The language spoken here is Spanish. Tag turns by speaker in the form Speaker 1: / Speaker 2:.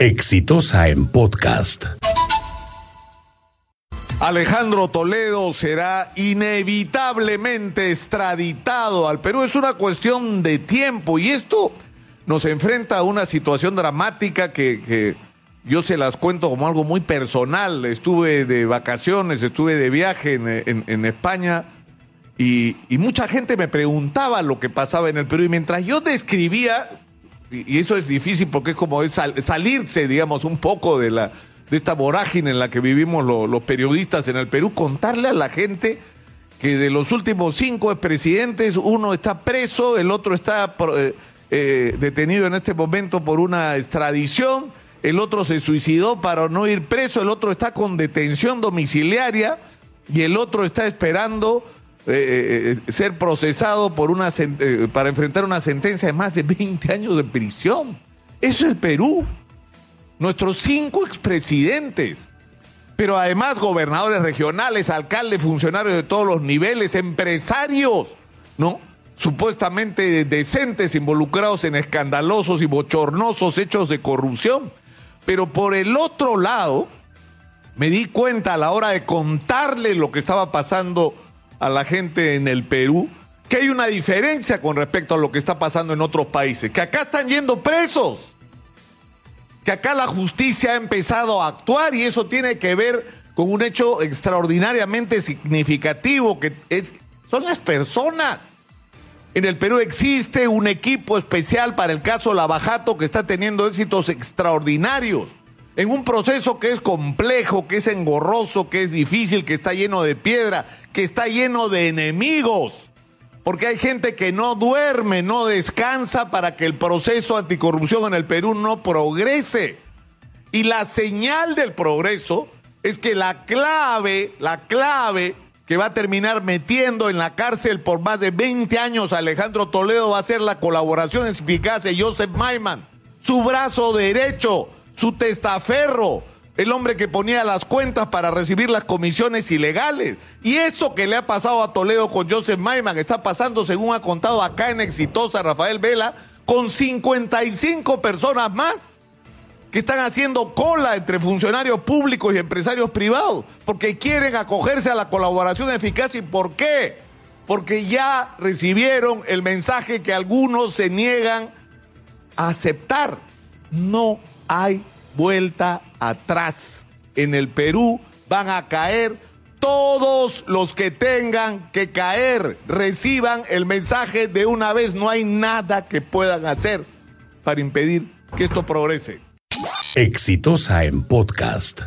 Speaker 1: Exitosa en podcast.
Speaker 2: Alejandro Toledo será inevitablemente extraditado al Perú. Es una cuestión de tiempo y esto nos enfrenta a una situación dramática que, yo se las cuento como algo muy personal. Estuve de vacaciones, estuve de viaje en, España y mucha gente me preguntaba lo que pasaba en el Perú y mientras yo describía, y, eso es difícil porque es como es sal- salirse, digamos, un poco de la de esta vorágine en la que vivimos lo- los periodistas en el Perú, contarle a la gente que de los últimos cinco presidentes, uno está preso, el otro está eh, eh, detenido en este momento por una extradición, el otro se suicidó para no ir preso, el otro está con detención domiciliaria y el otro está esperando eh, eh, ser procesado por una eh, para enfrentar una sentencia de más de 20 años de prisión. Eso es Perú. Nuestros cinco expresidentes pero además gobernadores regionales, alcaldes, funcionarios de todos los niveles, empresarios, ¿no? Supuestamente decentes involucrados en escandalosos y bochornosos hechos de corrupción. Pero por el otro lado, me di cuenta a la hora de contarle lo que estaba pasando a la gente en el Perú, que hay una diferencia con respecto a lo que está pasando en otros países, que acá están yendo presos que acá la justicia ha empezado a actuar y eso tiene que ver con un hecho extraordinariamente significativo que es, son las personas. En el Perú existe un equipo especial para el caso Lavajato que está teniendo éxitos extraordinarios en un proceso que es complejo, que es engorroso, que es difícil, que está lleno de piedra, que está lleno de enemigos. Porque hay gente que no duerme, no descansa para que el proceso anticorrupción en el Perú no progrese. Y la señal del progreso es que la clave, la clave que va a terminar metiendo en la cárcel por más de 20 años a Alejandro Toledo va a ser la colaboración eficaz de Joseph Maiman, su brazo derecho, su testaferro, el hombre que ponía las cuentas para recibir las comisiones ilegales. Y eso que le ha pasado a Toledo con Joseph Maiman está pasando, según ha contado acá en Exitosa Rafael Vela, con 55 personas más que están haciendo cola entre funcionarios públicos y empresarios privados, porque quieren acogerse a la colaboración eficaz. ¿Y por qué? Porque ya recibieron el mensaje que algunos se niegan a aceptar. No hay vuelta atrás. En el Perú van a caer todos los que tengan que caer. Reciban el mensaje de una vez. No hay nada que puedan hacer para impedir que esto progrese.
Speaker 1: Exitosa en podcast.